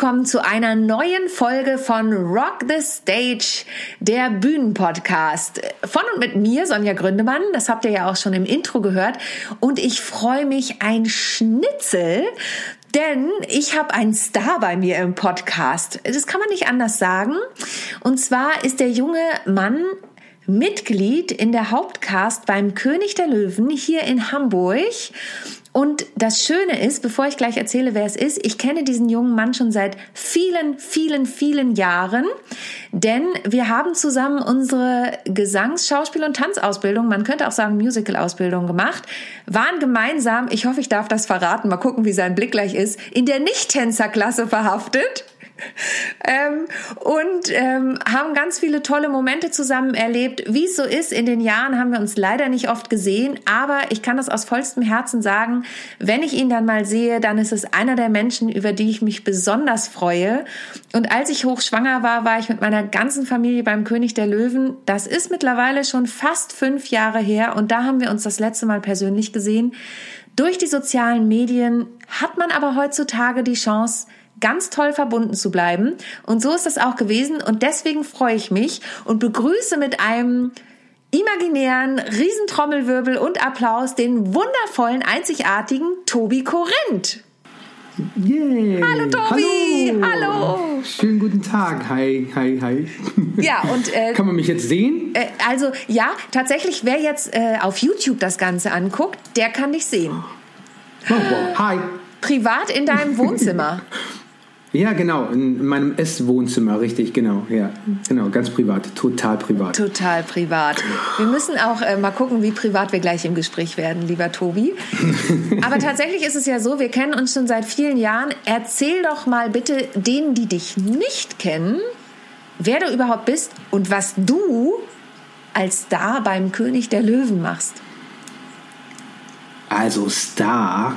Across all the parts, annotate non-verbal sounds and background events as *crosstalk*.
Willkommen zu einer neuen Folge von Rock the Stage, der Bühnenpodcast. Von und mit mir, Sonja Gründemann, das habt ihr ja auch schon im Intro gehört. Und ich freue mich ein Schnitzel, denn ich habe einen Star bei mir im Podcast. Das kann man nicht anders sagen. Und zwar ist der junge Mann Mitglied in der Hauptcast beim König der Löwen hier in Hamburg und das Schöne ist, bevor ich gleich erzähle, wer es ist, ich kenne diesen jungen Mann schon seit vielen, vielen, vielen Jahren, denn wir haben zusammen unsere Gesangs-, Schauspiel- und Tanzausbildung, man könnte auch sagen Musical-Ausbildung gemacht, waren gemeinsam, ich hoffe, ich darf das verraten, mal gucken, wie sein Blick gleich ist, in der Nicht-Tänzerklasse verhaftet ähm, und ähm, haben ganz viele tolle Momente zusammen erlebt. Wie es so ist, in den Jahren haben wir uns leider nicht oft gesehen, aber ich kann das aus vollstem Herzen sagen, wenn ich ihn dann mal sehe, dann ist es einer der Menschen, über die ich mich besonders freue. Und als ich hochschwanger war, war ich mit meiner ganzen Familie beim König der Löwen. Das ist mittlerweile schon fast fünf Jahre her und da haben wir uns das letzte Mal persönlich gesehen. Durch die sozialen Medien hat man aber heutzutage die Chance, ganz toll verbunden zu bleiben. Und so ist das auch gewesen. Und deswegen freue ich mich und begrüße mit einem imaginären Riesentrommelwirbel und Applaus den wundervollen, einzigartigen Tobi Korinth. Yeah. Hallo Tobi! Hallo. Hallo! Schönen guten Tag. Hi, hi, hi. *laughs* Ja, und. Äh, Kann man mich jetzt sehen? Äh, also, ja, tatsächlich, wer jetzt äh, auf YouTube das Ganze anguckt, der kann dich sehen. Oh, wow. Hi. Privat in deinem *laughs* Wohnzimmer. Ja, genau, in meinem Esswohnzimmer, richtig, genau, ja, genau, ganz privat, total privat. Total privat. Wir müssen auch äh, mal gucken, wie privat wir gleich im Gespräch werden, lieber Tobi. *laughs* Aber tatsächlich ist es ja so, wir kennen uns schon seit vielen Jahren. Erzähl doch mal bitte denen, die dich nicht kennen, wer du überhaupt bist und was du als Star beim König der Löwen machst. Also Star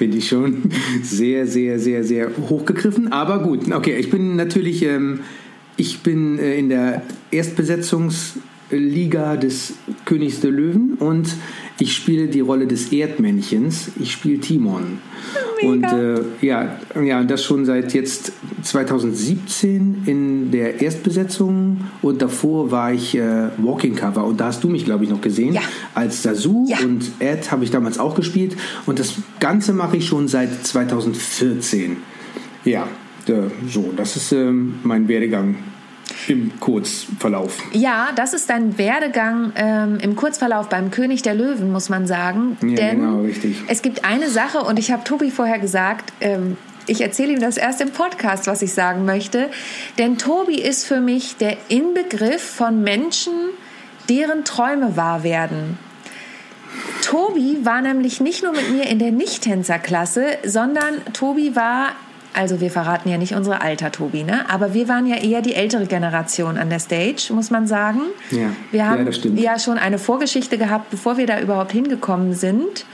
finde ich schon sehr, sehr, sehr, sehr hochgegriffen. Aber gut, okay, ich bin natürlich, ähm, ich bin äh, in der Erstbesetzungsliga des Königs der Löwen und ich spiele die Rolle des Erdmännchens. Ich spiele Timon. Mega. Und äh, ja, ja, das schon seit jetzt 2017 in der Erstbesetzung und davor war ich äh, Walking Cover und da hast du mich, glaube ich, noch gesehen. Ja. Als Sasu Ja. und Ed habe ich damals auch gespielt und das Ganze mache ich schon seit 2014. Ja, äh, so, das ist ähm, mein Werdegang im Kurzverlauf. Ja, das ist dein Werdegang ähm, im Kurzverlauf beim König der Löwen, muss man sagen. Ja, Denn genau, richtig. es gibt eine Sache, und ich habe Tobi vorher gesagt, ähm, ich erzähle ihm das erst im Podcast, was ich sagen möchte. Denn Tobi ist für mich der Inbegriff von Menschen, deren Träume wahr werden. Tobi war nämlich nicht nur mit mir in der Nicht-Tänzer-Klasse, sondern Tobi war, also wir verraten ja nicht unsere Alter, Tobi, ne? aber wir waren ja eher die ältere Generation an der Stage, muss man sagen. Ja. Wir Ja, haben stimmt. ja schon eine Vorgeschichte gehabt, bevor wir da überhaupt hingekommen sind.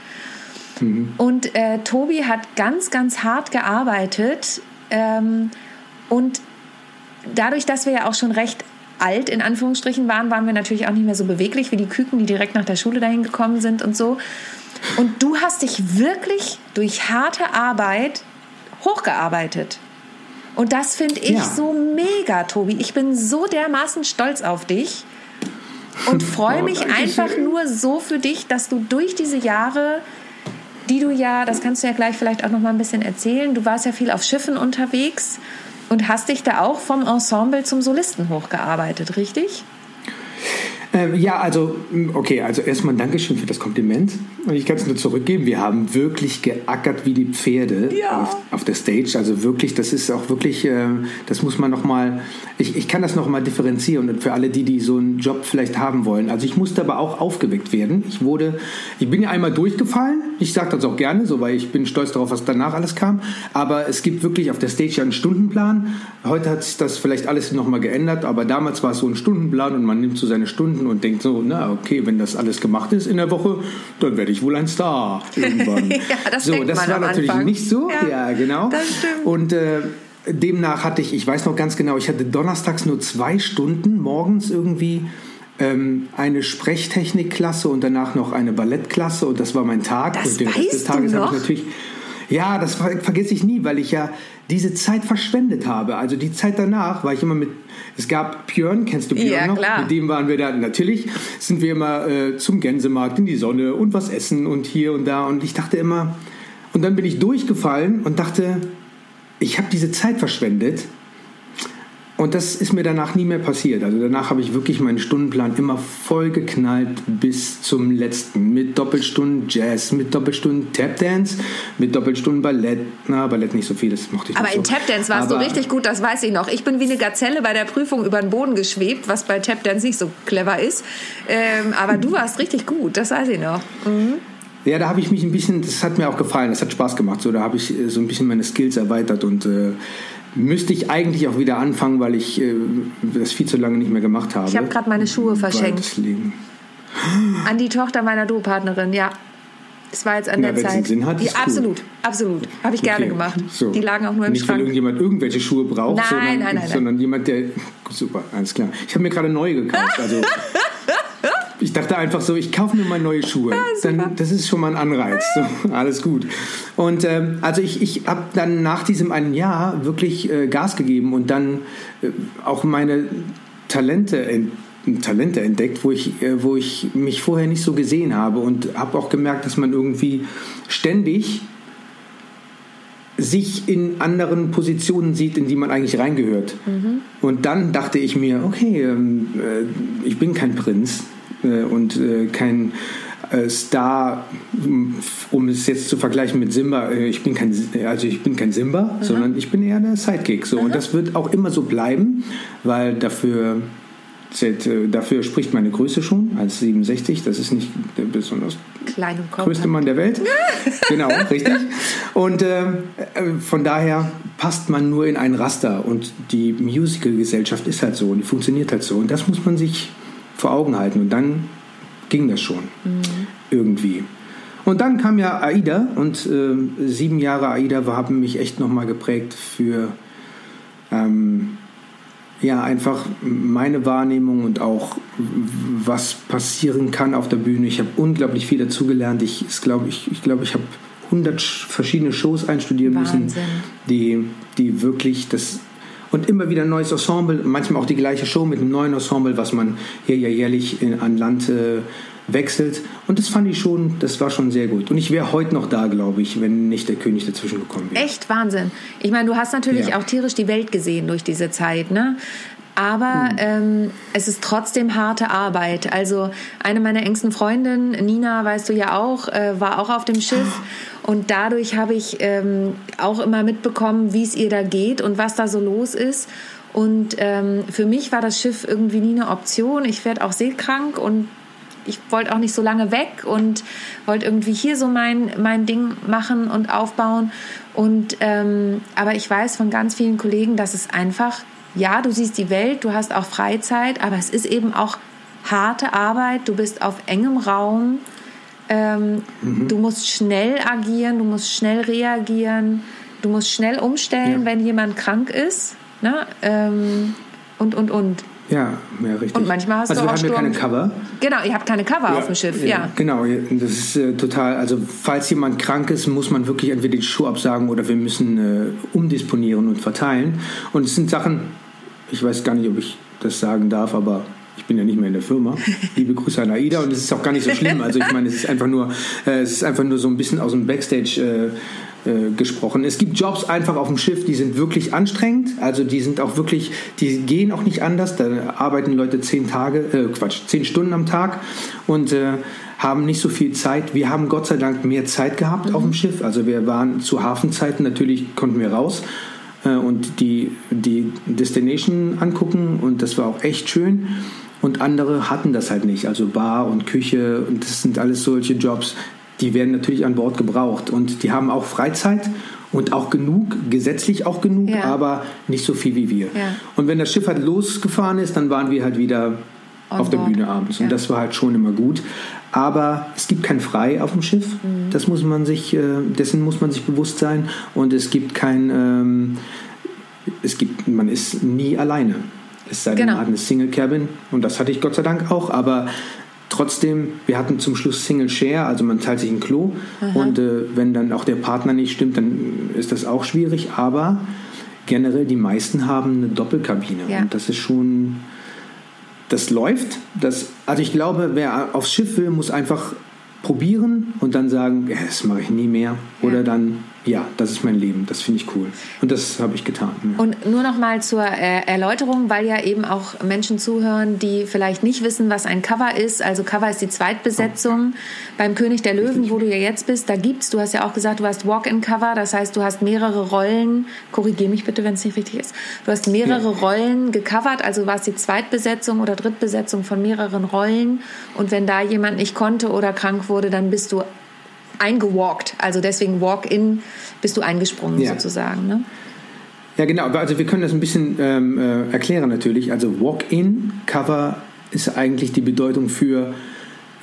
Mhm. Und äh, Tobi hat ganz, ganz hart gearbeitet. Ähm, und dadurch, dass wir ja auch schon recht alt in Anführungsstrichen waren, waren wir natürlich auch nicht mehr so beweglich wie die Küken, die direkt nach der Schule dahin gekommen sind und so. Und du hast dich wirklich durch harte Arbeit hochgearbeitet. Und das finde ich Ja. so mega, Tobi. Ich bin so dermaßen stolz auf dich und *laughs* freue Oh, mich danke einfach schön. nur so für dich, dass du durch diese Jahre, die du ja, das kannst du ja gleich vielleicht auch noch mal ein bisschen erzählen, du warst ja viel auf Schiffen unterwegs und hast dich da auch vom Ensemble zum Solisten hochgearbeitet, richtig? Ähm, ja, also, okay, also erstmal Dankeschön für das Kompliment. Und ich kann es nur zurückgeben. Wir haben wirklich geackert wie die Pferde Ja. auf, auf der Stage. Also wirklich, das ist auch wirklich, äh, das muss man nochmal, ich, ich kann das nochmal differenzieren und für alle, die, die so einen Job vielleicht haben wollen. Also ich musste aber auch aufgeweckt werden. Ich wurde, ich bin ja einmal durchgefallen Ich sage das auch gerne, so, weil ich bin stolz darauf, was danach alles kam. Aber es gibt wirklich auf der Stage ja einen Stundenplan. Heute hat sich das vielleicht alles nochmal geändert, aber damals war es so ein Stundenplan und man nimmt so seine Stunden und denkt so, na okay, wenn das alles gemacht ist in der Woche, dann werde ich wohl ein Star irgendwann. *laughs* ja, das so, das war natürlich Anfang. nicht so. Ja, ja genau. Das stimmt. Und äh, demnach hatte ich, ich weiß noch ganz genau, ich hatte donnerstags nur zwei Stunden morgens irgendwie ähm, eine Sprechtechnikklasse und danach noch eine Ballettklasse und das war mein Tag. Das und den Rest des Tages habe ich natürlich. Ja, das ver vergesse ich nie, weil ich ja diese Zeit verschwendet habe. Also die Zeit danach war ich immer mit. Es gab Björn, kennst du Björn ja, noch? Klar. Mit dem waren wir da. Natürlich sind wir immer äh, zum Gänsemarkt in die Sonne und was essen und hier und da. Und ich dachte immer. Und dann bin ich durchgefallen und dachte, ich habe diese Zeit verschwendet und das ist mir danach nie mehr passiert. Also danach habe ich wirklich meinen Stundenplan immer voll geknallt bis zum letzten. Mit Doppelstunden Jazz, mit Doppelstunden Tapdance, mit Doppelstunden Ballett. Na, Ballett nicht so viel, das mochte ich Aber nicht in so. Tapdance warst Aber du richtig gut, das weiß ich noch. Ich bin wie eine Gazelle bei der Prüfung über den Boden geschwebt, was bei Tapdance nicht so clever ist. Ähm, aber du warst richtig gut, das weiß ich noch. Mhm. Ja, da habe ich mich ein bisschen, das hat mir auch gefallen, das hat Spaß gemacht. So, da habe ich äh, so ein bisschen meine Skills erweitert und äh, müsste ich eigentlich auch wieder anfangen, weil ich äh, das viel zu lange nicht mehr gemacht habe. Ich habe gerade meine Schuhe verschenkt. An die Tochter meiner Do-Partnerin, ja. Es war jetzt an Na, der Zeit. Sinn hat, ja, absolut, absolut. Habe ich gerne okay. gemacht. So. Die lagen auch nur im Nicht, Schrank. Nicht, weil irgendjemand irgendwelche Schuhe braucht, nein, sondern, nein, nein, nein. sondern jemand, der. Super, alles klar. Ich habe mir gerade neue gekauft. Also *laughs* ich dachte einfach so, ich kaufe mir mal neue Schuhe. *laughs* Ja, dann, das ist schon mal ein Anreiz. So, *laughs* alles gut. Und ähm, also ich, ich habe dann nach diesem einen Jahr wirklich äh, Gas gegeben und dann äh, auch meine Talente ent Talente entdeckt, wo ich, äh, wo ich mich vorher nicht so gesehen habe und habe auch gemerkt, dass man irgendwie ständig sich in anderen Positionen sieht, in die man eigentlich reingehört. Mhm. Und dann dachte ich mir, okay, ähm, äh, ich bin kein Prinz, äh, und äh, kein äh, Star, um es jetzt zu vergleichen mit Simba, ich bin kein, also ich bin kein Simba, mhm. sondern ich bin eher der Sidekick. So. Mhm. Und das wird auch immer so bleiben, weil dafür Dafür spricht meine Größe schon als 67. Das ist nicht der besonders größte Mann der Welt. *laughs* genau, richtig. Und äh, von daher passt man nur in ein Raster. Und die Musical-Gesellschaft ist halt so und die funktioniert halt so. Und das muss man sich vor Augen halten. Und dann ging das schon mhm. irgendwie. Und dann kam ja AIDA und äh, sieben Jahre AIDA haben mich echt nochmal geprägt für ähm, ja einfach meine Wahrnehmung und auch was passieren kann auf der Bühne. Ich habe unglaublich viel dazugelernt. Ich glaube, ich, ich, glaub, ich habe 100 verschiedene Shows einstudieren Wahnsinn. müssen, die, die wirklich das und immer wieder ein neues Ensemble, manchmal auch die gleiche Show mit einem neuen Ensemble, was man hier ja jährlich in, an Land äh, wechselt. Und das fand ich schon, das war schon sehr gut. Und ich wäre heute noch da, glaube ich, wenn nicht der König dazwischen gekommen wäre. Echt Wahnsinn. Ich meine, du hast natürlich ja. auch tierisch die Welt gesehen durch diese Zeit, ne? Aber hm. ähm, es ist trotzdem harte Arbeit. Also eine meiner engsten Freundinnen, Nina, weißt du ja auch, äh, war auch auf dem Schiff. Und dadurch habe ich ähm, auch immer mitbekommen, wie es ihr da geht und was da so los ist. Und ähm, für mich war das Schiff irgendwie nie eine Option. Ich werde auch seekrank und ich wollte auch nicht so lange weg und wollte irgendwie hier so mein, mein Ding machen und aufbauen. Und ähm, aber ich weiß von ganz vielen Kollegen, dass es einfach ja, du siehst die Welt, du hast auch Freizeit, aber es ist eben auch harte Arbeit. Du bist auf engem Raum. Ähm, mhm. Du musst schnell agieren, du musst schnell reagieren, du musst schnell umstellen, ja. wenn jemand krank ist. Ne? Ähm, und, und, und. Ja, ja, richtig. Und manchmal hast also du auch Sturm. keine Cover. Genau, ihr habt keine Cover ja, auf dem Schiff, ja. ja. Genau, das ist äh, total, also falls jemand krank ist, muss man wirklich entweder die Schuhe absagen oder wir müssen äh, umdisponieren und verteilen. Und es sind Sachen, ich weiß gar nicht, ob ich das sagen darf, aber ich bin ja nicht mehr in der Firma. *laughs* Liebe Grüße an Aida und es ist auch gar nicht so schlimm. Also ich meine, es ist einfach nur, äh, es ist einfach nur so ein bisschen aus dem Backstage äh, äh, gesprochen. Es gibt Jobs einfach auf dem Schiff, die sind wirklich anstrengend. Also die sind auch wirklich, die gehen auch nicht anders. Da arbeiten Leute zehn Tage, äh, Quatsch, zehn Stunden am Tag und äh, haben nicht so viel Zeit. Wir haben Gott sei Dank mehr Zeit gehabt mhm. auf dem Schiff. Also wir waren zu Hafenzeiten natürlich konnten wir raus und die, die Destination angucken und das war auch echt schön. Und andere hatten das halt nicht, also Bar und Küche und das sind alles solche Jobs. die werden natürlich an Bord gebraucht und die haben auch Freizeit und auch genug, gesetzlich auch genug, ja. aber nicht so viel wie wir. Ja. Und wenn das Schiff halt losgefahren ist, dann waren wir halt wieder On auf der Bühne abends. Und das war halt schon immer gut. Aber es gibt kein Frei auf dem Schiff. Mhm. Das muss man sich, äh, dessen muss man sich bewusst sein. Und es gibt kein, ähm, es gibt, man ist nie alleine. Es sei denn, genau. man hat eine Single Cabin. Und das hatte ich Gott sei Dank auch. Aber trotzdem, wir hatten zum Schluss Single Share, also man teilt sich ein Klo. Aha. Und äh, wenn dann auch der Partner nicht stimmt, dann ist das auch schwierig. Aber generell, die meisten haben eine Doppelkabine. Ja. Und das ist schon das läuft. Das, also ich glaube, wer aufs Schiff will, muss einfach probieren und dann sagen, ja, das mache ich nie mehr. Oder ja. dann ja, das ist mein Leben. Das finde ich cool. Und das habe ich getan. Ja. Und nur noch mal zur äh, Erläuterung, weil ja eben auch Menschen zuhören, die vielleicht nicht wissen, was ein Cover ist. Also Cover ist die Zweitbesetzung oh. beim König der Löwen, wo du ja jetzt bist. Da gibt's, du hast ja auch gesagt, du hast Walk-in-Cover. Das heißt, du hast mehrere Rollen. Korrigiere mich bitte, wenn es nicht richtig ist. Du hast mehrere ja. Rollen gecovert. Also war es die Zweitbesetzung oder Drittbesetzung von mehreren Rollen. Und wenn da jemand nicht konnte oder krank wurde, dann bist du eingewalkt. Also deswegen Walk-in bist du eingesprungen ja. sozusagen. Ne? Ja, genau. Also wir können das ein bisschen ähm, äh, erklären natürlich. Also Walk-in-Cover ist eigentlich die Bedeutung für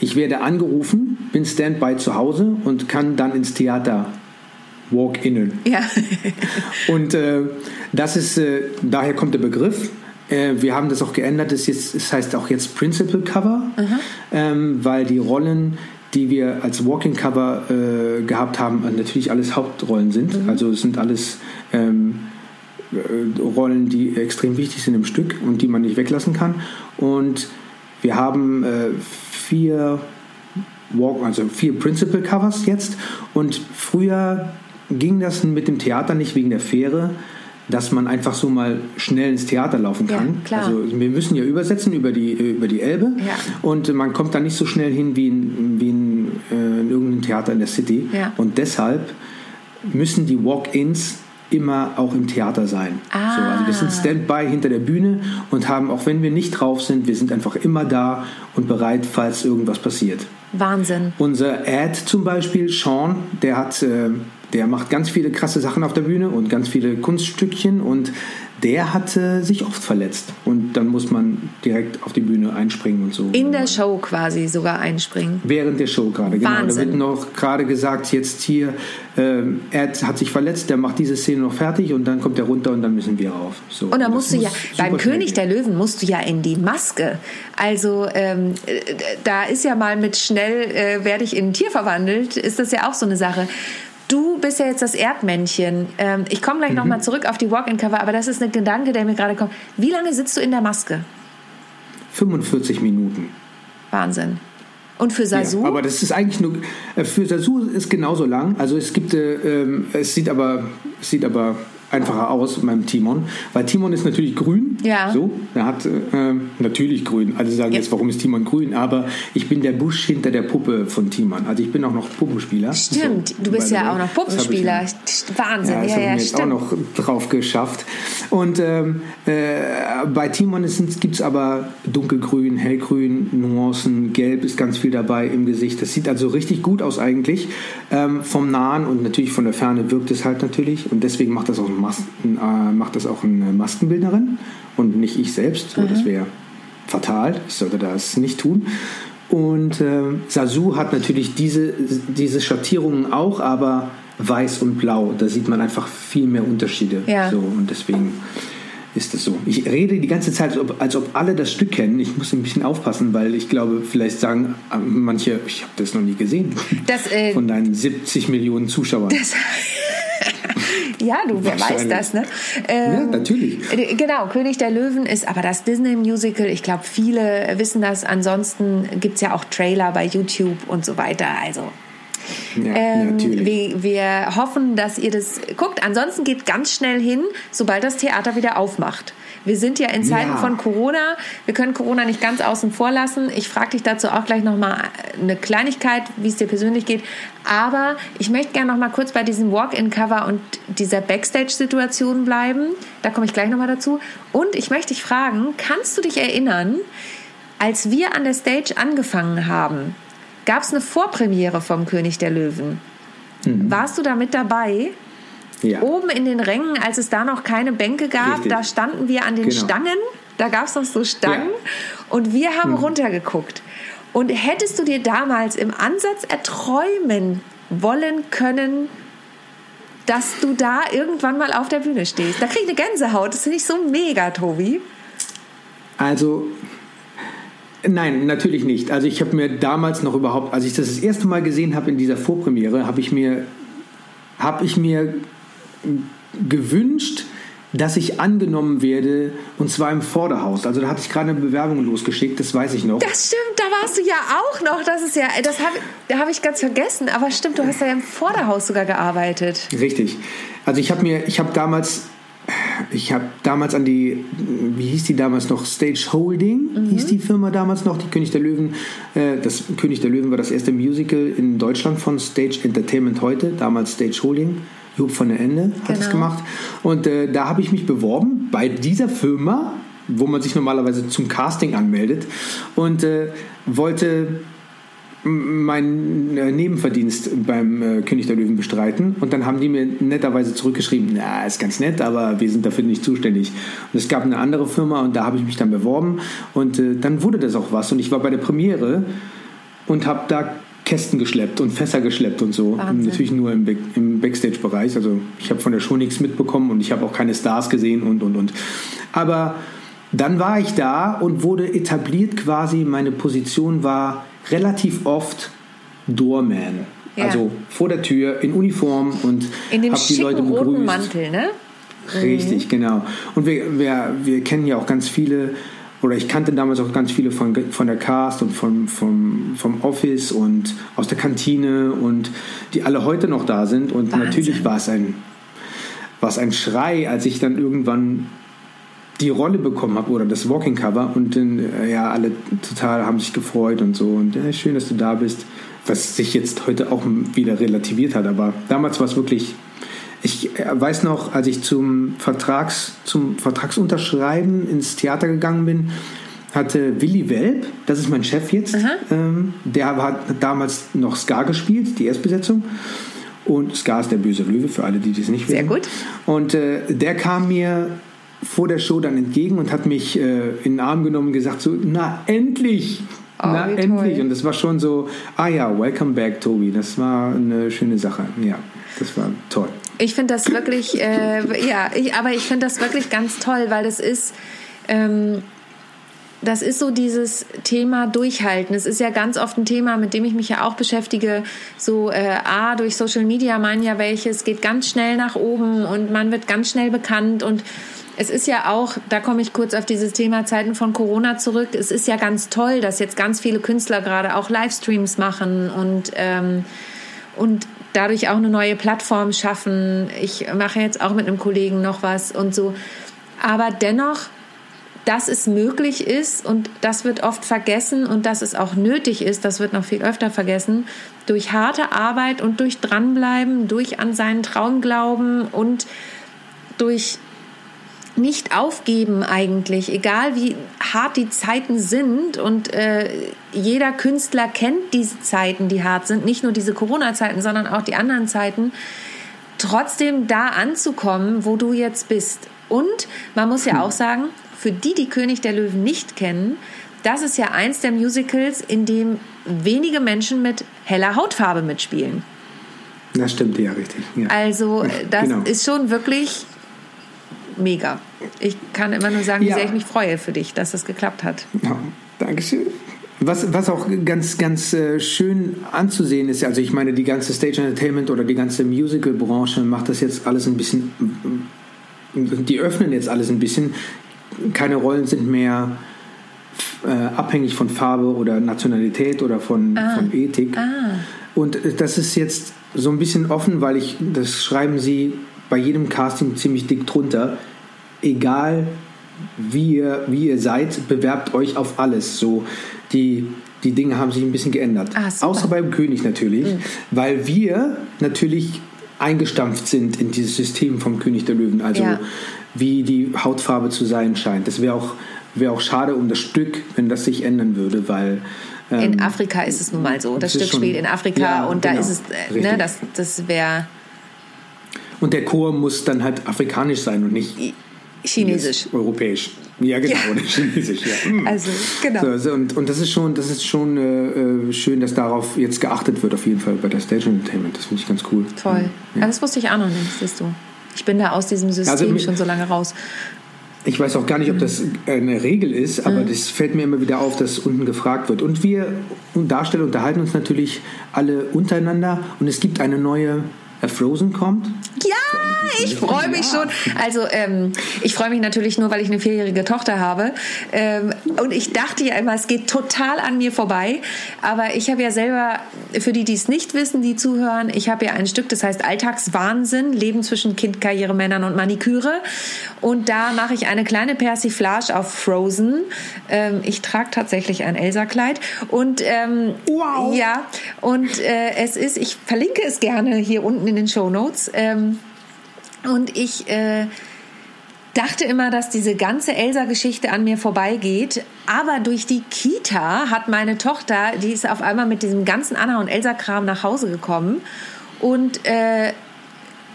ich werde angerufen, bin Standby zu Hause und kann dann ins Theater walk-innen. Ja. *laughs* und äh, das ist, äh, daher kommt der Begriff. Äh, wir haben das auch geändert. Es, heißt auch jetzt Principal Cover, ähm, weil die Rollen die wir als Walking Cover äh, gehabt haben, natürlich alles Hauptrollen sind. Mhm. Also es sind alles ähm, äh, Rollen, die extrem wichtig sind im Stück und die man nicht weglassen kann. Und wir haben äh, vier Walk, also vier Principal Covers jetzt. Und früher ging das mit dem Theater nicht wegen der Fähre dass man einfach so mal schnell ins Theater laufen kann. Ja, also wir müssen ja übersetzen über die, über die Elbe ja. und man kommt da nicht so schnell hin wie in, wie in, äh, in irgendeinem Theater in der City. Ja. Und deshalb müssen die Walk-ins immer auch im Theater sein. Ah. So, also wir sind Standby hinter der Bühne und haben, auch wenn wir nicht drauf sind, wir sind einfach immer da und bereit, falls irgendwas passiert. Wahnsinn. Unser Ad zum Beispiel, Sean, der hat äh, der macht ganz viele krasse Sachen auf der Bühne und ganz viele Kunststückchen und der hatte sich oft verletzt. Und dann muss man direkt auf die Bühne einspringen und so. In der Show quasi sogar einspringen. Während der Show gerade, genau. Wahnsinn. Da wird noch gerade gesagt, jetzt hier, äh, er hat sich verletzt, der macht diese Szene noch fertig und dann kommt er runter und dann müssen wir rauf. So. Und dann musst du ja, beim König der Löwen musst du ja in die Maske. Also ähm, da ist ja mal mit schnell äh, werde ich in ein Tier verwandelt, ist das ja auch so eine Sache. Du bist ja jetzt das Erdmännchen. Ähm, ich komme gleich mhm. nochmal zurück auf die Walk-in-Cover, aber das ist ein Gedanke, der mir gerade kommt. Wie lange sitzt du in der Maske? 45 Minuten. Wahnsinn. Und für Sasu? Ja, aber das ist eigentlich nur äh, für Sasu ist genauso lang. Also es gibt, äh, ähm, es sieht aber, es sieht aber einfacher aus beim Timon, weil Timon ist natürlich grün. Ja. So, er hat äh, natürlich grün. Also sagen jetzt, warum ist Timon grün? Aber ich bin der Busch hinter der Puppe von Timon. Also ich bin auch noch Puppenspieler. Stimmt, so, du bist ja auch noch Puppenspieler. Ja, Wahnsinn. Ja, das ja, habe ich mir jetzt auch noch drauf geschafft. Und ähm, äh, bei Timon gibt es aber dunkelgrün, hellgrün, Nuancen, gelb ist ganz viel dabei im Gesicht. Das sieht also richtig gut aus eigentlich. Ähm, vom Nahen und natürlich von der Ferne wirkt es halt natürlich. Und deswegen macht das auch Masken, äh, macht das auch eine Maskenbildnerin und nicht ich selbst. So, mhm. Das wäre fatal. Ich sollte das nicht tun. Und äh, Sasu hat natürlich diese, diese Schattierungen auch, aber weiß und blau. Da sieht man einfach viel mehr Unterschiede. Ja. So, und deswegen ist das so. Ich rede die ganze Zeit, als ob, als ob alle das Stück kennen. Ich muss ein bisschen aufpassen, weil ich glaube, vielleicht sagen äh, manche, ich habe das noch nie gesehen. Das, äh, Von deinen 70 Millionen Zuschauern. Das, *laughs* ja, du, wer weiß das, ne? Ähm, ja, natürlich. Äh, genau, König der Löwen ist aber das Disney-Musical. Ich glaube, viele wissen das. Ansonsten gibt es ja auch Trailer bei YouTube und so weiter. Also ja, ähm, wir, wir, hoffen, dass ihr das guckt. Ansonsten geht ganz schnell hin, sobald das Theater wieder aufmacht. Wir sind ja in Zeiten ja. von Corona. Wir können Corona nicht ganz außen vor lassen. Ich frage dich dazu auch gleich nochmal eine Kleinigkeit, wie es dir persönlich geht. Aber ich möchte gerne nochmal kurz bei diesem Walk-in-Cover und dieser Backstage-Situation bleiben. Da komme ich gleich nochmal dazu. Und ich möchte dich fragen, kannst du dich erinnern, als wir an der Stage angefangen haben, gab es eine Vorpremiere vom König der Löwen. Mhm. Warst du da mit dabei? Ja. Oben in den Rängen, als es da noch keine Bänke gab, Richtig. da standen wir an den genau. Stangen. Da gab es noch so Stangen. Ja. Und wir haben mhm. runtergeguckt. Und hättest du dir damals im Ansatz erträumen wollen können, dass du da irgendwann mal auf der Bühne stehst? Da krieg ich eine Gänsehaut. Das finde ich so mega, Tobi. Also, Nein, natürlich nicht. Also ich habe mir damals noch überhaupt, als ich das das erste Mal gesehen habe in dieser Vorpremiere, habe ich mir, habe ich mir gewünscht, dass ich angenommen werde und zwar im Vorderhaus. Also da hatte ich gerade eine Bewerbung losgeschickt, das weiß ich noch. Das stimmt, da warst du ja auch noch. Das ist ja, das habe hab ich ganz vergessen. Aber stimmt, du hast ja im Vorderhaus sogar gearbeitet. Richtig. Also ich habe mir, ich habe damals ich habe damals an die, wie hieß die damals noch, Stage Holding, mhm. hieß die Firma damals noch, die König der Löwen. Äh, das König der Löwen war das erste Musical in Deutschland von Stage Entertainment heute, damals Stage Holding. Job von der Ende hat es genau. gemacht. Und äh, da habe ich mich beworben bei dieser Firma, wo man sich normalerweise zum Casting anmeldet und äh, wollte meinen äh, Nebenverdienst beim äh, König der Löwen bestreiten. Und dann haben die mir netterweise zurückgeschrieben, na, ist ganz nett, aber wir sind dafür nicht zuständig. Und es gab eine andere Firma und da habe ich mich dann beworben. Und äh, dann wurde das auch was. Und ich war bei der Premiere und habe da Kästen geschleppt und Fässer geschleppt und so. Wahnsinn. Natürlich nur im, Back im Backstage-Bereich. Also ich habe von der Show nichts mitbekommen und ich habe auch keine Stars gesehen und, und, und. Aber dann war ich da und wurde etabliert quasi. Meine Position war relativ oft Doorman. Ja. Also vor der Tür in Uniform und in dem die Leute begrüßt. roten Mantel, ne? Richtig, mhm. genau. Und wir, wir, wir kennen ja auch ganz viele, oder ich kannte damals auch ganz viele von, von der Cast und vom, vom, vom Office und aus der Kantine und die alle heute noch da sind. Und Wahnsinn. natürlich war es ein, war es ein Schrei, als ich dann irgendwann die Rolle bekommen habe oder das Walking Cover und dann, äh, ja, alle total haben sich gefreut und so und ja, schön, dass du da bist, was sich jetzt heute auch wieder relativiert hat, aber damals war es wirklich, ich äh, weiß noch, als ich zum Vertrags, zum Vertragsunterschreiben ins Theater gegangen bin, hatte Willy Welp, das ist mein Chef jetzt, ähm, der hat damals noch Ska gespielt, die Erstbesetzung. Und Ska ist der böse Löwe, für alle, die das nicht wissen. Sehr gut. Und äh, der kam mir vor der Show dann entgegen und hat mich äh, in den Arm genommen und gesagt so, na endlich, oh, na endlich. Toll. Und das war schon so, ah ja, welcome back, Tobi. Das war eine schöne Sache. Ja, das war toll. Ich finde das wirklich, äh, ja, ich, aber ich finde das wirklich ganz toll, weil das ist, ähm, das ist so dieses Thema Durchhalten. Es ist ja ganz oft ein Thema, mit dem ich mich ja auch beschäftige. So, äh, A, durch Social Media meinen ja welche, es geht ganz schnell nach oben und man wird ganz schnell bekannt und es ist ja auch, da komme ich kurz auf dieses Thema Zeiten von Corona zurück. Es ist ja ganz toll, dass jetzt ganz viele Künstler gerade auch Livestreams machen und, ähm, und dadurch auch eine neue Plattform schaffen. Ich mache jetzt auch mit einem Kollegen noch was und so. Aber dennoch, dass es möglich ist und das wird oft vergessen und dass es auch nötig ist, das wird noch viel öfter vergessen, durch harte Arbeit und durch dranbleiben, durch an seinen Traum glauben und durch nicht aufgeben eigentlich, egal wie hart die Zeiten sind. Und äh, jeder Künstler kennt diese Zeiten, die hart sind, nicht nur diese Corona-Zeiten, sondern auch die anderen Zeiten. Trotzdem da anzukommen, wo du jetzt bist. Und man muss ja auch sagen, für die, die König der Löwen nicht kennen, das ist ja eins der Musicals, in dem wenige Menschen mit heller Hautfarbe mitspielen. Das stimmt ja richtig. Ja. Also *laughs* das genau. ist schon wirklich mega. Ich kann immer nur sagen, wie sehr ich mich freue für dich, dass das geklappt hat. Ja, Dankeschön. Was, was auch ganz, ganz äh, schön anzusehen ist, also ich meine, die ganze Stage Entertainment oder die ganze Musical-Branche macht das jetzt alles ein bisschen, die öffnen jetzt alles ein bisschen. Keine Rollen sind mehr äh, abhängig von Farbe oder Nationalität oder von, ah. von Ethik. Ah. Und das ist jetzt so ein bisschen offen, weil ich, das schreiben sie bei jedem Casting ziemlich dick drunter. Egal wie ihr, wie ihr seid, bewerbt euch auf alles. So, die, die Dinge haben sich ein bisschen geändert. Ah, Außer beim König natürlich, mhm. weil wir natürlich eingestampft sind in dieses System vom König der Löwen. Also ja. wie die Hautfarbe zu sein scheint. Das wäre auch, wär auch schade um das Stück, wenn das sich ändern würde, weil in Afrika ist es nun mal so. Das, das Stück spielt in Afrika ja, und da genau. ist es, äh, ne, das, das wäre Und der Chor muss dann halt afrikanisch sein und nicht chinesisch. europäisch. Ja, genau, Ja. *laughs* chinesisch. Ja. Hm. Also, genau. So, und, und das ist schon, das ist schon äh, äh, schön, dass darauf jetzt geachtet wird, auf jeden Fall bei der Stage Entertainment. Das finde ich ganz cool. Toll. Ja. Ja. das wusste ich auch noch nicht, siehst du. Ich bin da aus diesem System Also schon so lange raus. Ich weiß auch gar nicht, ob das eine Regel ist, aber Mhm. das fällt mir immer wieder auf, dass unten gefragt wird. Und wir und Darsteller unterhalten uns natürlich alle untereinander und es gibt eine neue äh, Frozen kommt. Ja, ich freue mich schon. Also ähm, ich freue mich natürlich nur, weil ich eine vierjährige Tochter habe. Ähm, und ich dachte ja immer, es geht total an mir vorbei. Aber ich habe ja selber, für die, die es nicht wissen, die zuhören, ich habe ja ein Stück, das heißt Alltagswahnsinn, Leben zwischen Kind, Karriere, Männern und Maniküre. Und da mache ich eine kleine Persiflage auf Frozen. Ähm, ich trage tatsächlich ein Elsa-Kleid. Und ähm, Wow. ja, und äh, es ist, ich verlinke es gerne hier unten in den Show Notes. Ähm, und ich äh, dachte immer, dass diese ganze Elsa-Geschichte an mir vorbeigeht. Aber durch die Kita hat meine Tochter, die ist auf einmal mit diesem ganzen Anna und Elsa-Kram nach Hause gekommen. Und äh,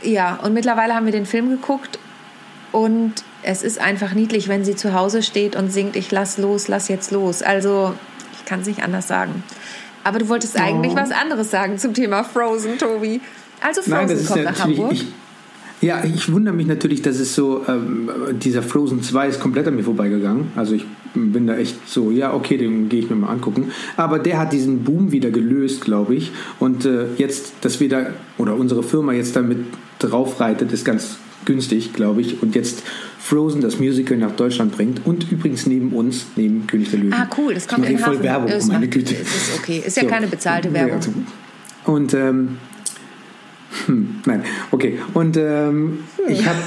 ja, und mittlerweile haben wir den Film geguckt. Und es ist einfach niedlich, wenn sie zu Hause steht und singt, ich lass los, lass jetzt los. Also, ich kann es nicht anders sagen. Aber du wolltest eigentlich Oh. was anderes sagen zum Thema Frozen, Tobi. Also Frozen Nein, kommt nach. Hamburg. Ich, ja, ich wundere mich natürlich, dass es so, ähm, dieser Frozen 2 ist komplett an mir vorbeigegangen. Also ich bin da echt so, ja, okay, den gehe ich mir mal angucken. Aber der hat diesen Boom wieder gelöst, glaube ich. Und äh, jetzt, dass wir da, oder unsere Firma jetzt damit draufreitet, ist ganz günstig, glaube ich. Und jetzt Frozen, das Musical, nach Deutschland bringt. Und übrigens neben uns, neben König der Löwen. Ah, cool, das kommt ich in voll Hafen. Werbung, um meine Güte. ist okay. Ist ja keine bezahlte Werbung. Und ähm, hm, nein, okay. Und ähm, ich habe,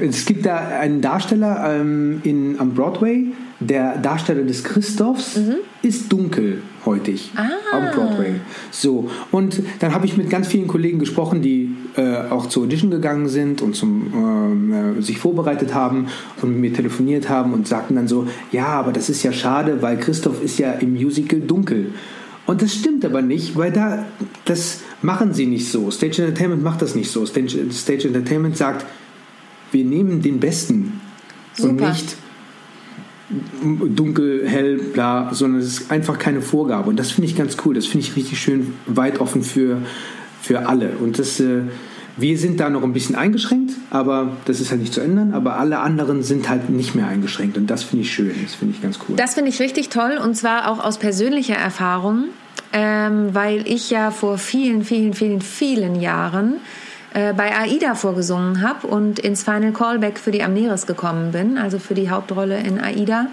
es gibt da einen Darsteller ähm, in, am Broadway. Der Darsteller des Christophs ist dunkelhäutig Mhm. Ah. am Broadway. So und dann habe ich mit ganz vielen Kollegen gesprochen, die äh, auch zur Audition gegangen sind und zum ähm, äh, sich vorbereitet haben und mit mir telefoniert haben und sagten dann so, ja, aber das ist ja schade, weil Christoph ist ja im Musical dunkel. Und das stimmt aber nicht, weil da das machen sie nicht so. Stage Entertainment macht das nicht so. Stage, Stage Entertainment sagt, wir nehmen den Besten und Super. nicht dunkel, hell, bla, sondern es ist einfach keine Vorgabe. Und das finde ich ganz cool. Das finde ich richtig schön weit offen für, für alle. Und das, äh, wir sind da noch ein bisschen eingeschränkt, aber das ist halt nicht zu ändern. Aber alle anderen sind halt nicht mehr eingeschränkt. Und das finde ich schön. Das finde ich ganz cool. Das finde ich richtig toll und zwar auch aus persönlicher Erfahrung, ähm, weil ich ja vor vielen, vielen, vielen, vielen Jahren äh, bei AIDA vorgesungen habe und ins Final Callback für die Amneris gekommen bin, also für die Hauptrolle in AIDA.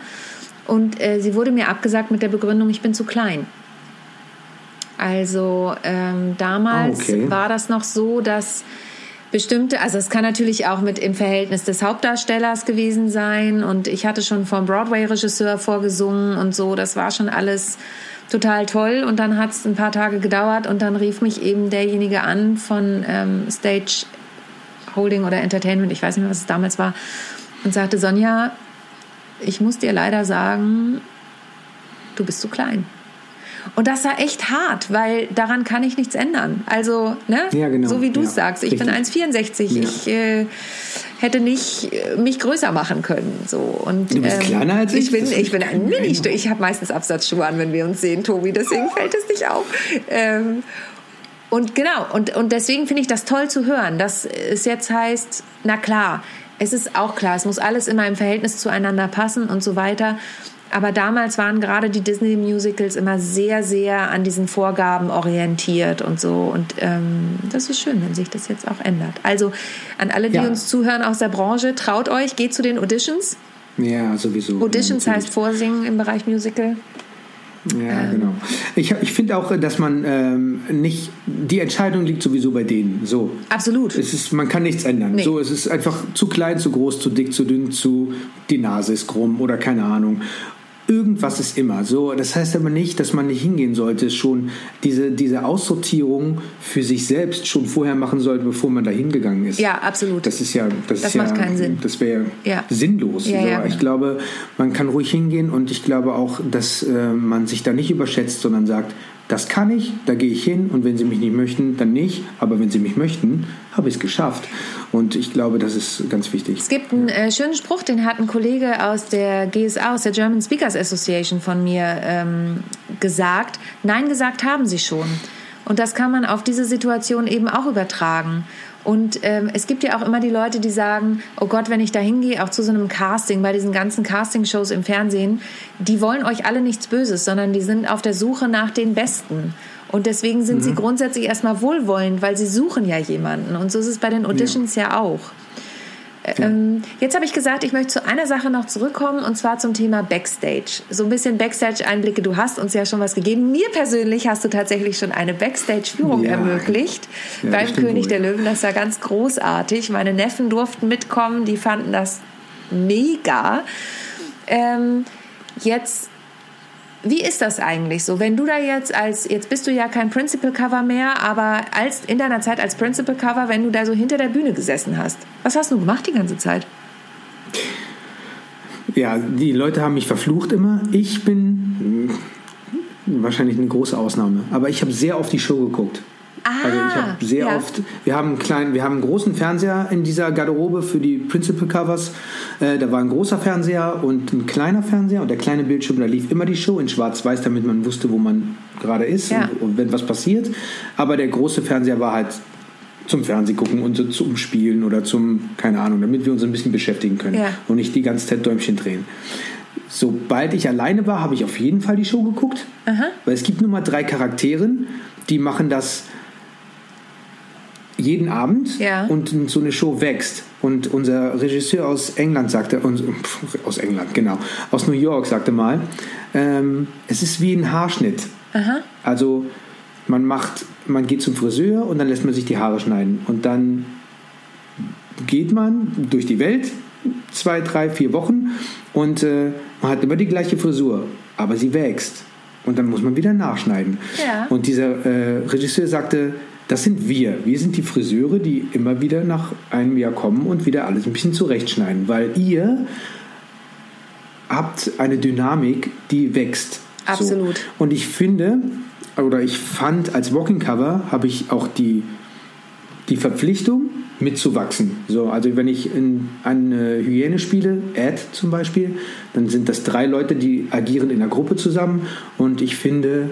Und äh, sie wurde mir abgesagt mit der Begründung, ich bin zu klein. Also ähm, damals Ah, okay. war das noch so, dass bestimmte, also es kann natürlich auch mit im Verhältnis des Hauptdarstellers gewesen sein und ich hatte schon vom Broadway-Regisseur vorgesungen und so, das war schon alles total toll und dann hat es ein paar Tage gedauert und dann rief mich eben derjenige an von ähm, Stage Holding oder Entertainment, ich weiß nicht mehr, was es damals war, und sagte, Sonja, ich muss dir leider sagen, du bist zu klein. Und das war echt hart, weil daran kann ich nichts ändern. Also, ne? Ja, genau. so wie du Ja, sagst, ich bin richtig. 1,64. Ja. Ich äh, hätte nicht äh, mich größer machen können. So. Und, Du bist kleiner als ich? Ich bin, ich bin ein mini -Stu Ich habe meistens Absatzschuhe an, wenn wir uns sehen, Tobi. Deswegen fällt es nicht auf. Ähm, und genau, und, und deswegen finde ich das toll zu hören, dass es jetzt heißt, na klar, es ist auch klar, es muss alles immer im Verhältnis zueinander passen und so weiter. Aber damals waren gerade die Disney-Musicals immer sehr, sehr an diesen Vorgaben orientiert und so. Und ähm, das ist schön, wenn sich das jetzt auch ändert. Also an alle, die Ja. uns zuhören aus der Branche, traut euch, geht zu den Auditions. Ja, sowieso. Auditions Ja, heißt Vorsingen im Bereich Musical. Ja, genau. Ich, ich finde auch, dass man ähm, nicht, die Entscheidung liegt sowieso bei denen. So. Absolut. Es ist, man kann nichts ändern. Nee. So, es ist einfach zu klein, zu groß, zu dick, zu dünn, zu die Nase ist krumm oder keine Ahnung. Irgendwas ist immer. So, das heißt aber nicht, dass man nicht hingehen sollte, schon diese, diese Aussortierung für sich selbst schon vorher machen sollte, bevor man da hingegangen ist. Ja, absolut. Das ist ja, das, Das ist macht ja, keinen Sinn. Das wäre Ja. sinnlos. Ja, so. ja, Ich genau. glaube, man kann ruhig hingehen und ich glaube auch, dass äh, man sich da nicht überschätzt, sondern sagt, das kann ich, da gehe ich hin und wenn sie mich nicht möchten, dann nicht. Aber wenn sie mich möchten, habe ich es geschafft. Und ich glaube, das ist ganz wichtig. Es gibt einen äh, schönen Spruch, den hat ein Kollege aus der GSA, aus der German Speakers Association von mir ähm, gesagt. Nein gesagt haben sie schon. Und das kann man auf diese Situation eben auch übertragen. Und ähm, es gibt ja auch immer die Leute, die sagen, oh Gott, wenn ich da hingehe, auch zu so einem Casting, bei diesen ganzen Castingshows im Fernsehen, die wollen euch alle nichts Böses, sondern die sind auf der Suche nach den Besten. Und deswegen sind sie grundsätzlich erstmal wohlwollend, weil sie suchen ja jemanden. Und so ist es bei den Auditions ja, auch. Ähm, jetzt habe ich gesagt, ich möchte zu einer Sache noch zurückkommen und zwar zum Thema Backstage. So ein bisschen Backstage-Einblicke. Du hast uns ja schon was gegeben. Mir persönlich hast du tatsächlich schon eine Backstage-Führung Ja. ermöglicht Ja, beim König wohl. der Löwen. Das war ganz großartig. Meine Neffen durften mitkommen. Die fanden das mega. Ähm, jetzt wie ist das eigentlich so? Wenn du da jetzt als, jetzt bist du ja kein Principal Cover mehr, aber als, in deiner Zeit als Principal Cover, wenn du da so hinter der Bühne gesessen hast, was hast du gemacht die ganze Zeit? Ja, die Leute haben mich verflucht immer. Ich bin mh, wahrscheinlich eine große Ausnahme. Aber ich habe sehr oft die Show geguckt. Ah, also ich habe sehr ja. oft, wir haben, einen kleinen, wir haben einen großen Fernseher in dieser Garderobe für die Principal Covers. Äh, da war ein großer Fernseher und ein kleiner Fernseher und der kleine Bildschirm, da lief immer die Show in schwarz-weiß, damit man wusste, wo man gerade ist Ja. und, und wenn was passiert. Aber der große Fernseher war halt zum Fernseh gucken und so zum Spielen oder zum, keine Ahnung, damit wir uns ein bisschen beschäftigen können Ja. und nicht die ganze Zeit Däumchen drehen. Sobald ich alleine war, habe ich auf jeden Fall die Show geguckt, weil es gibt nur mal drei Charaktere, die machen das jeden Abend Ja. und so eine Show wächst. Und unser Regisseur aus England sagte, aus England, genau, aus New York sagte mal, ähm, es ist wie ein Haarschnitt. Also man macht, man geht zum Friseur und dann lässt man sich die Haare schneiden. Und dann geht man durch die Welt, zwei, drei, vier Wochen und äh, man hat immer die gleiche Frisur, aber sie wächst. Und dann muss man wieder nachschneiden. Ja. Und dieser äh, Regisseur sagte, das sind wir. Wir sind die Friseure, die immer wieder nach einem Jahr kommen und wieder alles ein bisschen zurechtschneiden, weil ihr habt eine Dynamik, die wächst. Absolut. So. Und ich finde, oder ich fand, als Walking Cover habe ich auch die, die Verpflichtung, mitzuwachsen. So, also wenn ich in eine Hyäne spiele, Ed zum Beispiel, dann sind das drei Leute, die agieren in einer Gruppe zusammen und ich finde,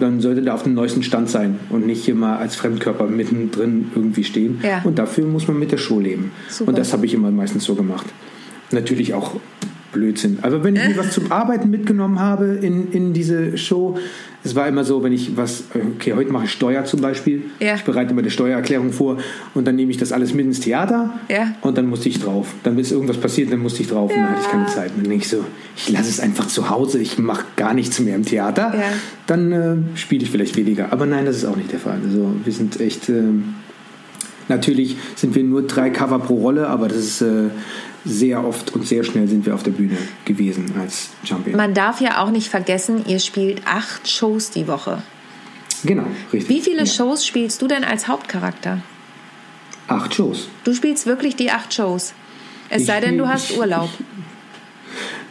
dann sollte da auf dem neuesten Stand sein und nicht hier mal als Fremdkörper mittendrin irgendwie stehen. Ja. Und dafür muss man mit der Show leben. Super. Und das habe ich immer meistens so gemacht. Natürlich auch Blödsinn. Aber wenn ich mir was zum Arbeiten mitgenommen habe in, in diese Show, es war immer so, wenn ich was, okay, heute mache ich Steuer zum Beispiel. Ja. Ich bereite immer die Steuererklärung vor und dann nehme ich das alles mit ins Theater Ja. und dann musste ich drauf. Dann ist irgendwas passiert, dann musste ich drauf und dann hatte ich keine Zeit. Und dann denke ich so, ich lasse es einfach zu Hause, ich mache gar nichts mehr im Theater. Ja. Dann äh, spiele ich vielleicht weniger. Aber nein, das ist auch nicht der Fall. Also wir sind echt, ähm, natürlich sind wir nur drei Cover pro Rolle, aber das ist äh, sehr oft und sehr schnell sind wir auf der Bühne gewesen als Champion. Man darf ja auch nicht vergessen, ihr spielt acht Shows die Woche. genau, richtig. Wie viele Ja. Shows spielst du denn als Hauptcharakter? Acht Shows. Du spielst wirklich die acht Shows. Es Ich sei denn, du hast ich- Urlaub.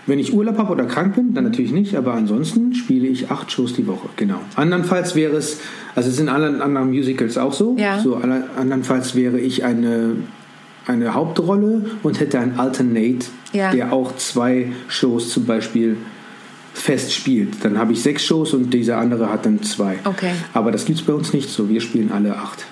Wenn ich Urlaub habe oder krank bin, dann natürlich nicht, aber ansonsten spiele ich acht Shows die Woche, genau. Andernfalls wäre es, also es sind anderen, anderen Musicals auch so, Ja. so alle- andernfalls wäre ich eine, eine Hauptrolle und hätte einen Alternate, Ja. der auch zwei Shows zum Beispiel fest spielt. Dann habe ich sechs Shows und dieser andere hat dann zwei. Okay. Aber das gibt es bei uns nicht so, wir spielen alle acht.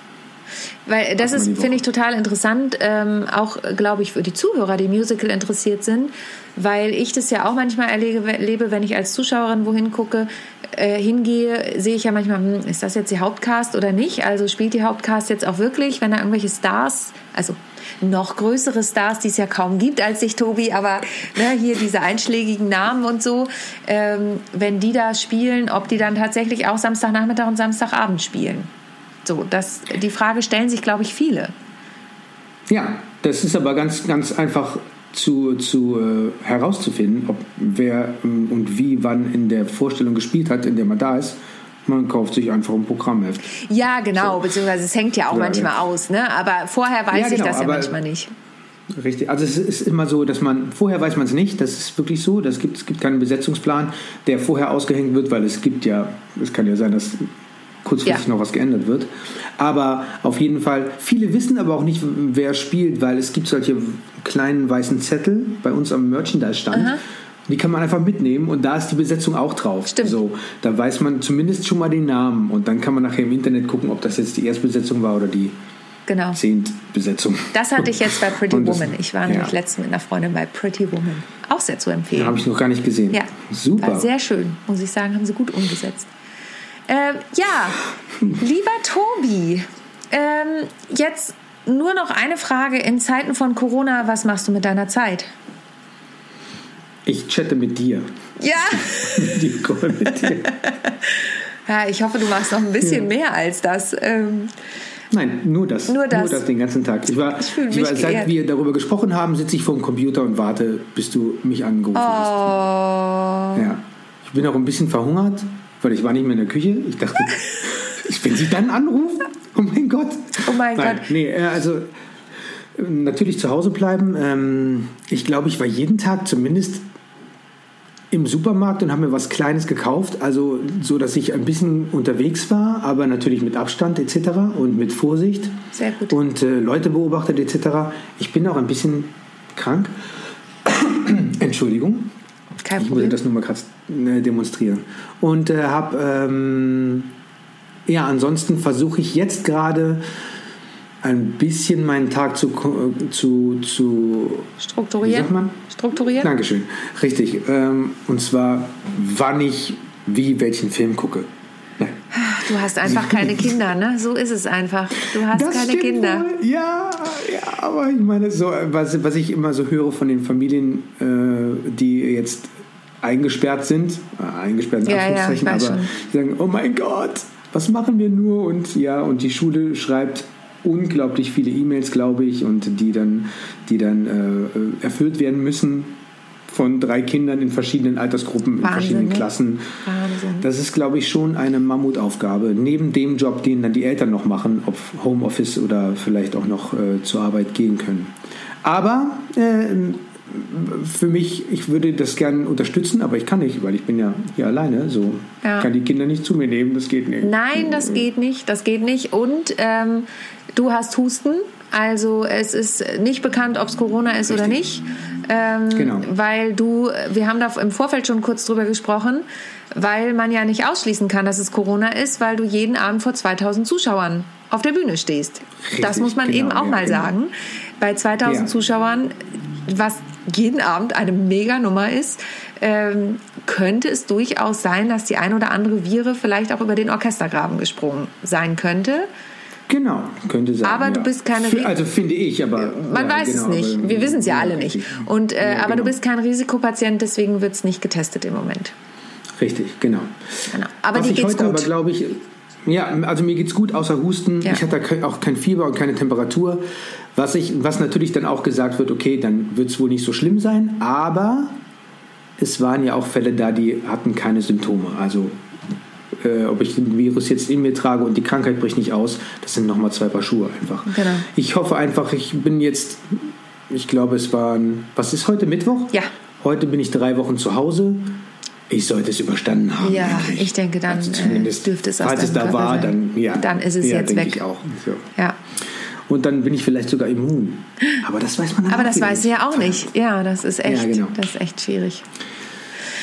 Weil das ist, finde ich, total interessant, ähm, auch, glaube ich, für die Zuhörer, die Musical interessiert sind, weil ich das ja auch manchmal erlebe, erlebe wenn ich als Zuschauerin wohin gucke, äh, hingehe, sehe ich ja manchmal, hm, ist das jetzt die Hauptcast oder nicht? Also spielt die Hauptcast jetzt auch wirklich, wenn da irgendwelche Stars, also noch größere Stars, die es ja kaum gibt als sich, Tobi, aber ne, hier diese einschlägigen Namen und so, ähm, wenn die da spielen, ob die dann tatsächlich auch Samstagnachmittag und Samstagabend spielen. So, das, die Frage stellen sich, glaube ich, viele. Ja, das ist aber ganz, ganz einfach zu, zu äh, herauszufinden, ob wer ähm, und wie wann in der Vorstellung gespielt hat, in der man da ist. Man kauft sich einfach ein Programmheft. Ja, genau, so. beziehungsweise es hängt ja auch ja, manchmal ja. aus, ne? Aber vorher weiß ja, genau, ich das ja manchmal nicht. Richtig, also es ist immer so, dass man, vorher weiß man es nicht, das ist wirklich so, das gibt, es gibt keinen Besetzungsplan, der vorher ausgehängt wird, weil es gibt ja, es kann ja sein, dass kurzfristig ja. noch was geändert wird. Aber auf jeden Fall, viele wissen aber auch nicht, wer spielt, weil es gibt solche kleinen weißen Zettel bei uns am Merchandise-Stand. Die kann man einfach mitnehmen und da ist die Besetzung auch drauf. Stimmt. So, da weiß man zumindest schon mal den Namen und dann kann man nachher im Internet gucken, ob das jetzt die Erstbesetzung war oder die genau. Zehntbesetzung. Das hatte ich jetzt bei *laughs* Pretty das, Woman. Ich war ja. nämlich letztens mit einer Freundin bei Pretty Woman. Auch sehr zu empfehlen. Habe ich noch gar nicht gesehen. Ja, super. War sehr schön, muss ich sagen, haben sie gut umgesetzt. Ähm, ja, lieber Tobi, ähm, jetzt nur noch eine Frage in Zeiten von Corona. Was machst du mit deiner Zeit? Ich chatte mit dir. Ja. *laughs* Videocall mit dir. ja, ich hoffe, du machst noch ein bisschen ja. mehr als das. Ähm, Nein, nur das. Nur das. Nur das den ganzen Tag. Ich war, ich, ich war seit wir darüber gesprochen haben, sitze ich vor dem Computer und warte, bis du mich angerufen oh. hast. Ja. Ich bin auch ein bisschen verhungert weil ich war nicht mehr in der Küche. Ich dachte, *laughs* wenn sie dann anrufen, oh mein Gott. Oh mein Nein, Gott. Nee, äh, also natürlich zu Hause bleiben. Ähm, ich glaube, ich war jeden Tag zumindest im Supermarkt und habe mir was Kleines gekauft, also so, dass ich ein bisschen unterwegs war, aber natürlich mit Abstand etc. und mit Vorsicht. Sehr gut. Und äh, Leute beobachtet etc. Ich bin auch ein bisschen krank. *coughs* Entschuldigung. Kein ich Problem. muss das nur mal kurz äh, demonstrieren. Und äh, habe, ähm, ja, ansonsten versuche ich jetzt gerade ein bisschen meinen Tag zu, zu, zu strukturieren. Wie man? Strukturieren? Dankeschön. Richtig. Ähm, und zwar, wann ich wie welchen Film gucke. Du hast einfach keine Kinder, ne? So ist es einfach. Du hast das keine Kinder. Wohl. Ja, ja, aber ich meine, so, was, was ich immer so höre von den Familien, äh, die jetzt eingesperrt sind, äh, eingesperrt in ja, Anführungszeichen, ja, aber die sagen, oh mein Gott, was machen wir nur? Und ja, und die Schule schreibt unglaublich viele E-Mails, glaube ich, und die dann, die dann äh, erfüllt werden müssen von drei Kindern in verschiedenen Altersgruppen, Wahnsinn, in verschiedenen ne? Klassen. Wahnsinn. Das ist, glaube ich, schon eine Mammutaufgabe. Neben dem Job, den dann die Eltern noch machen, ob Homeoffice oder vielleicht auch noch äh, zur Arbeit gehen können. Aber äh, für mich, ich würde das gerne unterstützen, aber ich kann nicht, weil ich bin ja hier alleine. So ja. kann die Kinder nicht zu mir nehmen, das geht nicht. Nein, das geht nicht, das geht nicht. Und ähm, du hast Husten, also es ist nicht bekannt, ob es Corona ist Richtig. oder nicht. Ähm, genau. Weil du, wir haben da im Vorfeld schon kurz drüber gesprochen, weil man ja nicht ausschließen kann, dass es Corona ist, weil du jeden Abend vor 2000 Zuschauern auf der Bühne stehst. Richtig, das muss man genau, eben auch ja, mal genau. sagen. Bei 2000 ja. Zuschauern, was jeden Abend eine Mega-Nummer ist, ähm, könnte es durchaus sein, dass die ein oder andere Viere vielleicht auch über den Orchestergraben gesprungen sein könnte. Genau, könnte sein. Aber du bist keine. Also finde ich, aber. Man ja, weiß genau, es nicht. Wir wissen es ja alle nicht. Und, äh, ja, aber du genau. bist kein Risikopatient, deswegen wird es nicht getestet im Moment. Richtig, genau. genau. Aber Was dir geht's heute gut. aber glaube ich. Ja, also mir geht's gut, außer Husten. Ja. Ich hatte auch kein Fieber und keine Temperatur. Was, ich, was natürlich dann auch gesagt wird, okay, dann wird es wohl nicht so schlimm sein, aber es waren ja auch Fälle da, die hatten keine Symptome. Also äh, ob ich den Virus jetzt in mir trage und die Krankheit bricht nicht aus, das sind nochmal zwei Paar Schuhe einfach. Genau. Ich hoffe einfach, ich bin jetzt, ich glaube, es waren, was ist heute, Mittwoch? Ja. Heute bin ich drei Wochen zu Hause. Ich sollte es überstanden haben. Ja, endlich. ich denke, dann also zumindest, dürfte es aus Falls es da war, sein. dann, ja, dann ist es ja, jetzt weg. Ich auch. So. Ja. Und dann bin ich vielleicht sogar immun. Aber das weiß man Aber das weiß sie ja auch nicht. Ja, das ist echt, ja, genau. das ist echt schwierig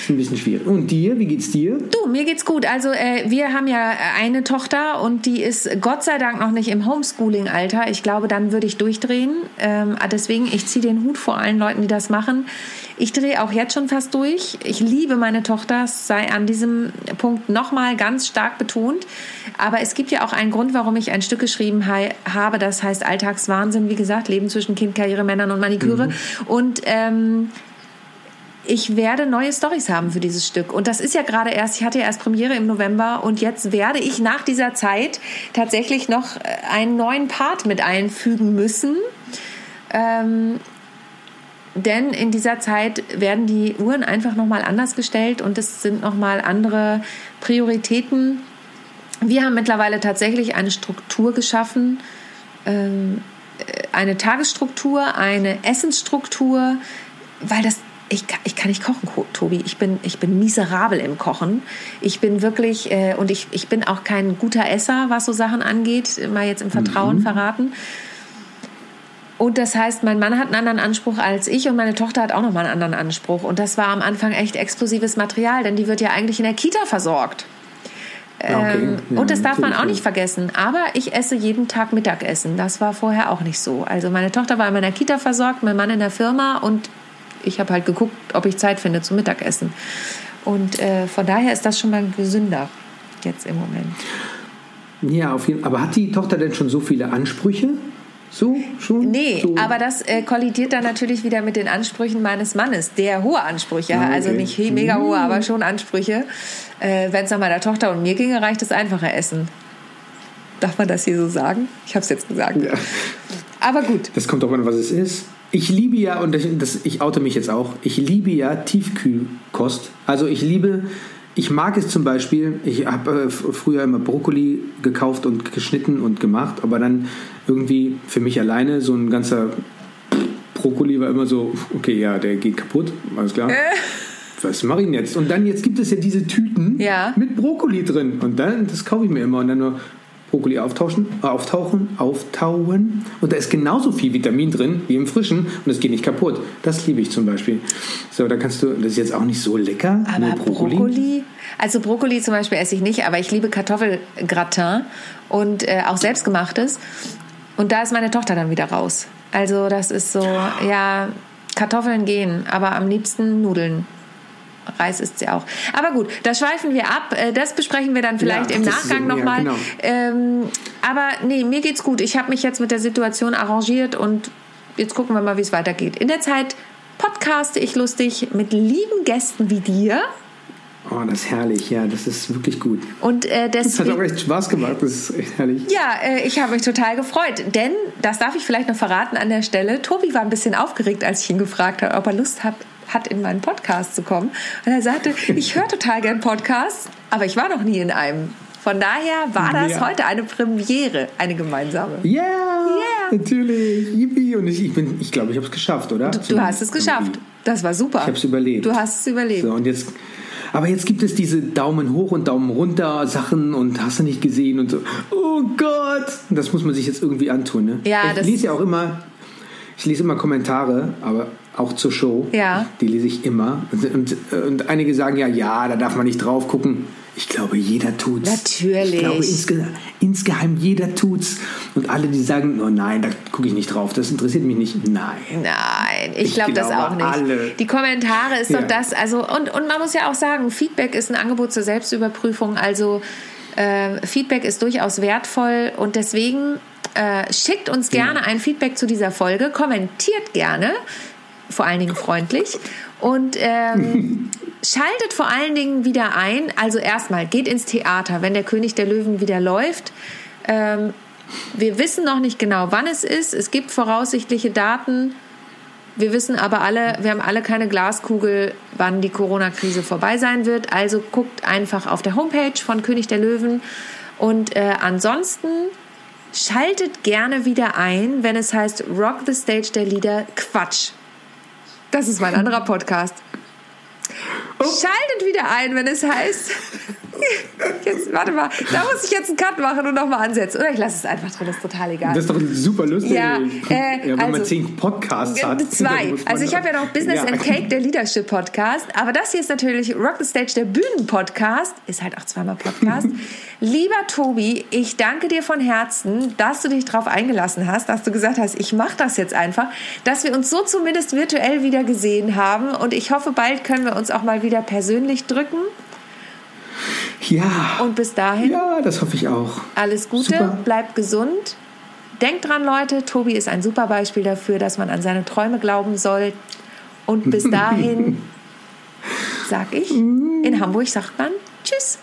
ist ein bisschen schwierig. Und dir, wie geht's dir? Du, mir geht's gut. Also äh, wir haben ja eine Tochter und die ist Gott sei Dank noch nicht im Homeschooling-Alter. Ich glaube, dann würde ich durchdrehen. Ähm, deswegen, ich ziehe den Hut vor allen Leuten, die das machen. Ich drehe auch jetzt schon fast durch. Ich liebe meine Tochter, es sei an diesem Punkt nochmal ganz stark betont. Aber es gibt ja auch einen Grund, warum ich ein Stück geschrieben habe, das heißt Alltagswahnsinn, wie gesagt, Leben zwischen Kind, Karriere, Männern und Maniküre. Mhm. Und ähm, ich werde neue Stories haben für dieses Stück. Und das ist ja gerade erst, ich hatte ja erst Premiere im November und jetzt werde ich nach dieser Zeit tatsächlich noch äh, einen neuen Part mit einfügen müssen. Ähm, denn in dieser Zeit werden die Uhren einfach nochmal anders gestellt und es sind nochmal andere Prioritäten. Wir haben mittlerweile tatsächlich eine Struktur geschaffen, ähm, eine Tagesstruktur, eine Essensstruktur, weil das ich, ich kann nicht kochen, Tobi. Ich bin, ich bin miserabel im Kochen. Ich bin wirklich, äh, und ich, ich bin auch kein guter Esser, was so Sachen angeht, mal jetzt im Vertrauen mhm. verraten. Und das heißt, mein Mann hat einen anderen Anspruch als ich und meine Tochter hat auch nochmal einen anderen Anspruch. Und das war am Anfang echt exklusives Material, denn die wird ja eigentlich in der Kita versorgt. Okay. Ähm, ja, und das darf man auch nicht vergessen. Aber ich esse jeden Tag Mittagessen. Das war vorher auch nicht so. Also meine Tochter war in meiner Kita versorgt, mein Mann in der Firma und ich habe halt geguckt, ob ich Zeit finde zum Mittagessen. Und äh, von daher ist das schon mal gesünder jetzt im Moment. Ja, auf jeden Fall. Aber hat die Tochter denn schon so viele Ansprüche? So schon? Nee, so. aber das äh, kollidiert dann natürlich wieder mit den Ansprüchen meines Mannes, der hohe Ansprüche hat. Ah, also okay. Also nicht mega hohe, aber schon Ansprüche. Äh, Wenn es nach meiner Tochter und mir ginge, reicht das einfache Essen. Darf man das hier so sagen? Ich habe es jetzt gesagt. Ja. Aber gut. Das kommt auch an, was es ist. Ich liebe ja, und das, ich oute mich jetzt auch, ich liebe ja Tiefkühlkost. Also ich liebe, ich mag es zum Beispiel, ich habe äh, früher immer Brokkoli gekauft und geschnitten und gemacht, aber dann irgendwie für mich alleine so ein ganzer Brokkoli war immer so, okay, ja, der geht kaputt, alles klar. Äh. Was mache ich denn jetzt? Und dann, jetzt gibt es ja diese Tüten ja. mit Brokkoli drin. Und dann, das kaufe ich mir immer. Und dann nur, Brokkoli auftauschen, äh, auftauchen, auftauen. Und da ist genauso viel Vitamin drin wie im frischen und es geht nicht kaputt. Das liebe ich zum Beispiel. So, da kannst du, das ist jetzt auch nicht so lecker. Aber Brokkoli. Brokkoli. Also Brokkoli zum Beispiel esse ich nicht, aber ich liebe Kartoffelgratin und äh, auch selbstgemachtes. Und da ist meine Tochter dann wieder raus. Also das ist so, ja, Kartoffeln gehen, aber am liebsten Nudeln. Reis ist sie auch. Aber gut, da schweifen wir ab. Äh, das besprechen wir dann vielleicht ja, im Nachgang nochmal. Ja, genau. ähm, aber nee, mir geht's gut. Ich habe mich jetzt mit der Situation arrangiert und jetzt gucken wir mal, wie es weitergeht. In der Zeit podcaste ich lustig mit lieben Gästen wie dir. Oh, das ist herrlich, ja, das ist wirklich gut. Und äh, das hat auch echt Spaß gemacht, das ist echt herrlich. Ja, äh, ich habe mich total gefreut, denn, das darf ich vielleicht noch verraten an der Stelle, Tobi war ein bisschen aufgeregt, als ich ihn gefragt habe, ob er Lust hat, hat, in meinen Podcast zu kommen. Und er sagte, *laughs* ich höre total gern Podcasts, aber ich war noch nie in einem. Von daher war das ja. heute eine Premiere, eine gemeinsame. Ja, yeah, yeah. natürlich. Yippie. Und ich, ich, bin, ich glaube, ich habe es geschafft, oder? Du, du hast es geschafft. Das war super. Ich habe es überlebt. Du hast es überlebt. So, und jetzt aber jetzt gibt es diese Daumen hoch und Daumen runter Sachen und hast du nicht gesehen und so. Oh Gott! Das muss man sich jetzt irgendwie antun. Ne? Ja, ich lese ja auch immer, ich lese immer Kommentare, aber auch zur Show. Ja. Die lese ich immer. Und, und, und einige sagen ja, ja, da darf man nicht drauf gucken. Ich glaube, jeder tut's. Natürlich. Ich glaube, insge insgeheim jeder tut's. Und alle, die sagen, oh nein, da gucke ich nicht drauf, das interessiert mich nicht. Nein. Nein, ich, ich glaube das auch nicht. Alle. Die Kommentare ist ja. doch das. Also, und, und man muss ja auch sagen, Feedback ist ein Angebot zur Selbstüberprüfung. Also äh, Feedback ist durchaus wertvoll und deswegen äh, schickt uns gerne ja. ein Feedback zu dieser Folge, kommentiert gerne vor allen Dingen freundlich. Und ähm, *laughs* schaltet vor allen Dingen wieder ein. Also erstmal geht ins Theater, wenn der König der Löwen wieder läuft. Ähm, wir wissen noch nicht genau, wann es ist. Es gibt voraussichtliche Daten. Wir wissen aber alle, wir haben alle keine Glaskugel, wann die Corona-Krise vorbei sein wird. Also guckt einfach auf der Homepage von König der Löwen. Und äh, ansonsten schaltet gerne wieder ein, wenn es heißt Rock the Stage der Lieder Quatsch. Das ist mein anderer Podcast. Schaltet wieder ein, wenn es heißt. *laughs* Jetzt, warte mal, da muss ich jetzt einen Cut machen und nochmal ansetzen. Oder ich lasse es einfach drin, das ist total egal. Das ist doch super lustig. Ja, äh, ja wenn also, man zehn Podcasts hat. Zwei. Also ich habe ja noch Business ja. and Cake, der Leadership Podcast. Aber das hier ist natürlich Rock the Stage, der Bühnen-Podcast. Ist halt auch zweimal Podcast. *laughs* Lieber Tobi, ich danke dir von Herzen, dass du dich darauf eingelassen hast, dass du gesagt hast, ich mache das jetzt einfach, dass wir uns so zumindest virtuell wieder gesehen haben. Und ich hoffe, bald können wir uns auch mal wieder persönlich drücken. Ja. Und bis dahin. Ja, das hoffe ich auch. Alles Gute, super. bleibt gesund. Denkt dran, Leute, Tobi ist ein super Beispiel dafür, dass man an seine Träume glauben soll. Und bis dahin *laughs* sag ich, in Hamburg sagt man Tschüss.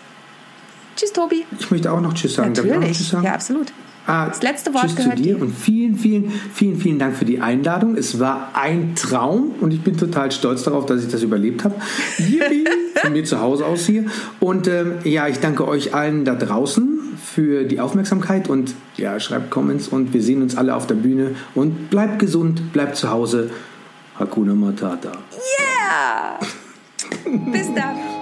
Tschüss, Tobi. Ich möchte auch noch Tschüss sagen. Natürlich. Tschüss sagen? Ja, absolut. Ah, das letzte Wort tschüss gehört zu dir und vielen, vielen, vielen, vielen Dank für die Einladung. Es war ein Traum und ich bin total stolz darauf, dass ich das überlebt habe. Yippie! *laughs* Von mir zu Hause aus hier. Und ähm, ja, ich danke euch allen da draußen für die Aufmerksamkeit und ja, schreibt Comments und wir sehen uns alle auf der Bühne und bleibt gesund, bleibt zu Hause. Hakuna Matata. Yeah! Bis dann.